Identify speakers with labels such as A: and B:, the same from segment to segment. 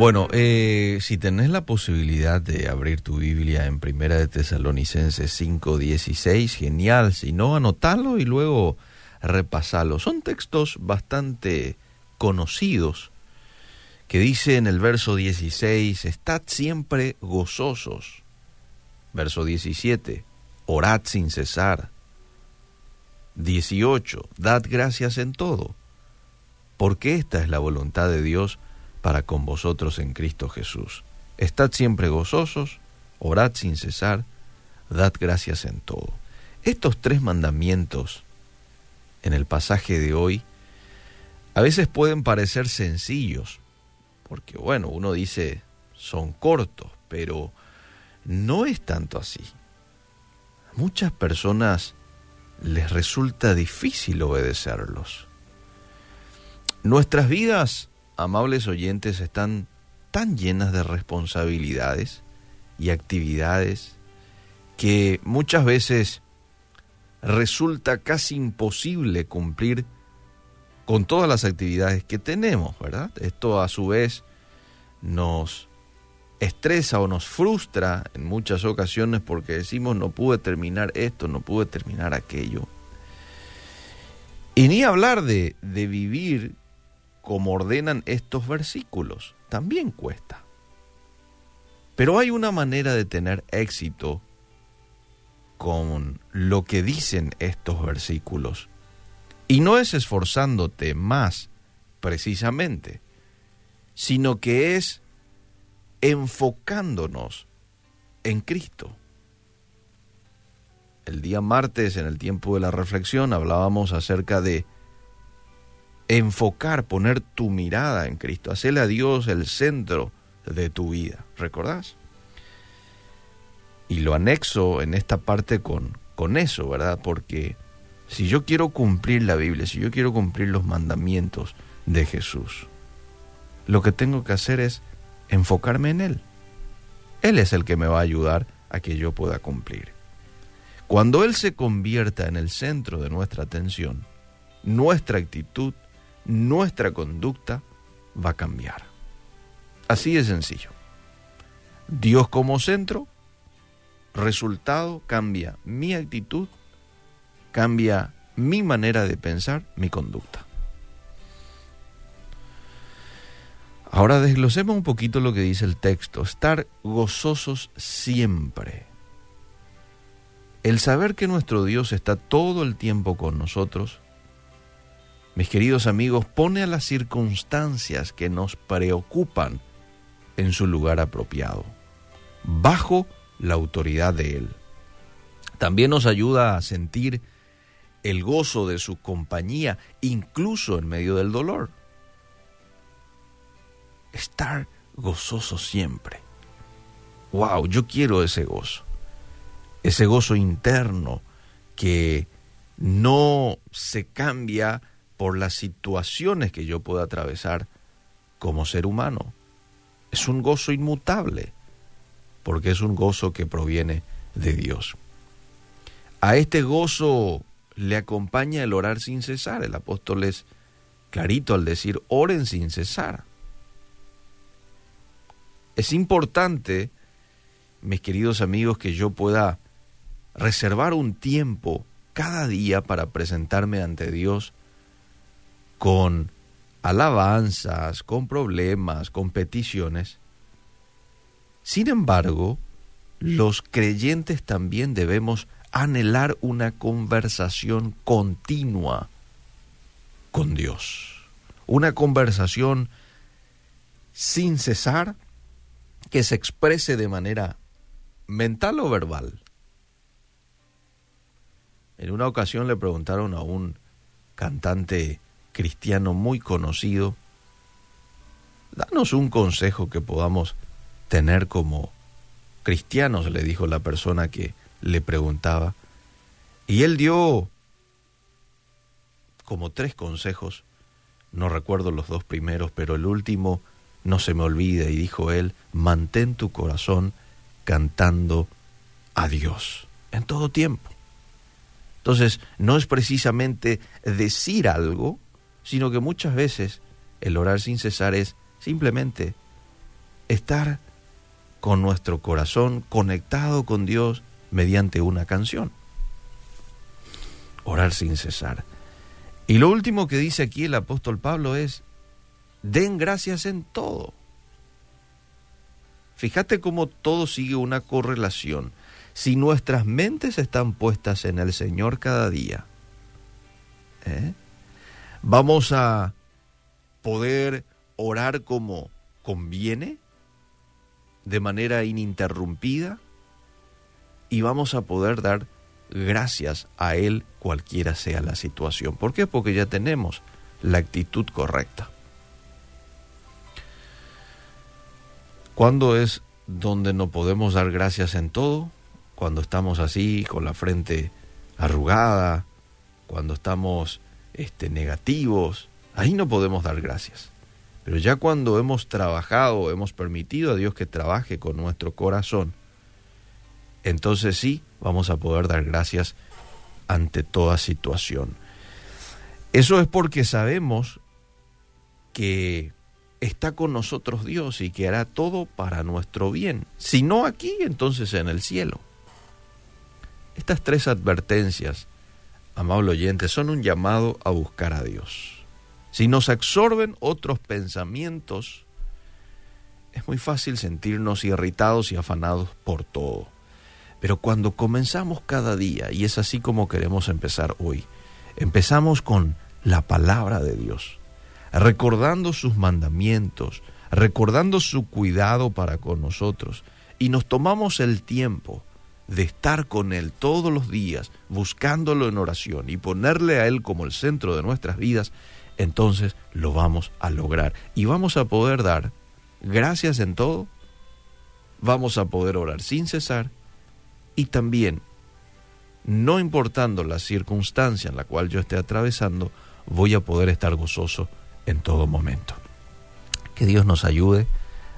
A: Bueno, eh, si tenés la posibilidad de abrir tu Biblia en Primera de Tesalonicenses 5:16, genial. Si no, anotalo y luego repasalo. Son textos bastante conocidos que dice en el verso 16, estad siempre gozosos. Verso 17, orad sin cesar. 18, dad gracias en todo, porque esta es la voluntad de Dios para con vosotros en Cristo Jesús. Estad siempre gozosos, orad sin cesar, dad gracias en todo. Estos tres mandamientos en el pasaje de hoy a veces pueden parecer sencillos, porque bueno, uno dice son cortos, pero no es tanto así. A muchas personas les resulta difícil obedecerlos. Nuestras vidas amables oyentes, están tan llenas de responsabilidades y actividades que muchas veces resulta casi imposible cumplir con todas las actividades que tenemos, ¿verdad? Esto a su vez nos estresa o nos frustra en muchas ocasiones porque decimos no pude terminar esto, no pude terminar aquello. Y ni hablar de, de vivir como ordenan estos versículos. También cuesta. Pero hay una manera de tener éxito con lo que dicen estos versículos. Y no es esforzándote más, precisamente, sino que es enfocándonos en Cristo. El día martes, en el tiempo de la reflexión, hablábamos acerca de enfocar, poner tu mirada en Cristo, hacerle a Dios el centro de tu vida. ¿Recordás? Y lo anexo en esta parte con, con eso, ¿verdad? Porque si yo quiero cumplir la Biblia, si yo quiero cumplir los mandamientos de Jesús, lo que tengo que hacer es enfocarme en Él. Él es el que me va a ayudar a que yo pueda cumplir. Cuando Él se convierta en el centro de nuestra atención, nuestra actitud nuestra conducta va a cambiar. Así de sencillo. Dios como centro, resultado cambia mi actitud, cambia mi manera de pensar, mi conducta. Ahora desglosemos un poquito lo que dice el texto. Estar gozosos siempre. El saber que nuestro Dios está todo el tiempo con nosotros mis queridos amigos, pone a las circunstancias que nos preocupan en su lugar apropiado, bajo la autoridad de Él. También nos ayuda a sentir el gozo de su compañía, incluso en medio del dolor. Estar gozoso siempre. ¡Wow! Yo quiero ese gozo. Ese gozo interno que no se cambia por las situaciones que yo pueda atravesar como ser humano. Es un gozo inmutable, porque es un gozo que proviene de Dios. A este gozo le acompaña el orar sin cesar. El apóstol es clarito al decir, oren sin cesar. Es importante, mis queridos amigos, que yo pueda reservar un tiempo cada día para presentarme ante Dios con alabanzas, con problemas, con peticiones. Sin embargo, los creyentes también debemos anhelar una conversación continua con Dios. Una conversación sin cesar que se exprese de manera mental o verbal. En una ocasión le preguntaron a un cantante cristiano muy conocido, danos un consejo que podamos tener como cristianos, le dijo la persona que le preguntaba. Y él dio como tres consejos, no recuerdo los dos primeros, pero el último no se me olvida y dijo él, mantén tu corazón cantando a Dios en todo tiempo. Entonces, no es precisamente decir algo, sino que muchas veces el orar sin cesar es simplemente estar con nuestro corazón conectado con Dios mediante una canción. Orar sin cesar. Y lo último que dice aquí el apóstol Pablo es, den gracias en todo. Fíjate cómo todo sigue una correlación. Si nuestras mentes están puestas en el Señor cada día, ¿eh? Vamos a poder orar como conviene, de manera ininterrumpida, y vamos a poder dar gracias a Él cualquiera sea la situación. ¿Por qué? Porque ya tenemos la actitud correcta. ¿Cuándo es donde no podemos dar gracias en todo? Cuando estamos así, con la frente arrugada, cuando estamos este, negativos, ahí no podemos dar gracias. Pero ya cuando hemos trabajado, hemos permitido a Dios que trabaje con nuestro corazón, entonces sí vamos a poder dar gracias ante toda situación. Eso es porque sabemos que está con nosotros Dios y que hará todo para nuestro bien. Si no aquí, entonces en el cielo. Estas tres advertencias, amable oyente, son un llamado a buscar a Dios. Si nos absorben otros pensamientos, es muy fácil sentirnos irritados y afanados por todo. Pero cuando comenzamos cada día, y es así como queremos empezar hoy, empezamos con la palabra de Dios, recordando sus mandamientos, recordando su cuidado para con nosotros, y nos tomamos el tiempo de estar con Él todos los días, buscándolo en oración y ponerle a Él como el centro de nuestras vidas, entonces lo vamos a lograr. Y vamos a poder dar gracias en todo, vamos a poder orar sin cesar y también, no importando la circunstancia en la cual yo esté atravesando, voy a poder estar gozoso en todo momento. Que Dios nos ayude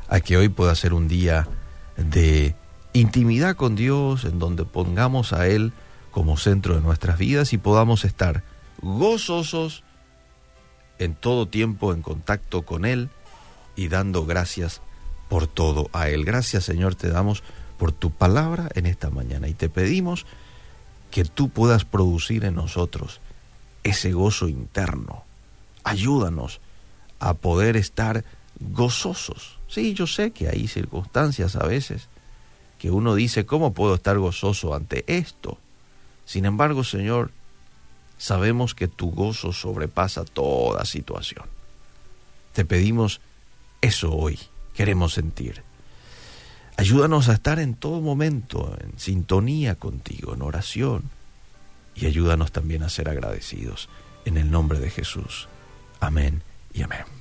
A: a que hoy pueda ser un día de intimidad con Dios, en donde pongamos a Él como centro de nuestras vidas y podamos estar gozosos en todo tiempo en contacto con Él y dando gracias por todo a Él. Gracias Señor te damos por tu palabra en esta mañana y te pedimos que tú puedas producir en nosotros ese gozo interno. Ayúdanos a poder estar gozosos. Sí, yo sé que hay circunstancias a veces que uno dice, ¿cómo puedo estar gozoso ante esto? Sin embargo, Señor, sabemos que tu gozo sobrepasa toda situación. Te pedimos eso hoy, queremos sentir. Ayúdanos a estar en todo momento en sintonía contigo, en oración. Y ayúdanos también a ser agradecidos. En el nombre de Jesús. Amén y amén.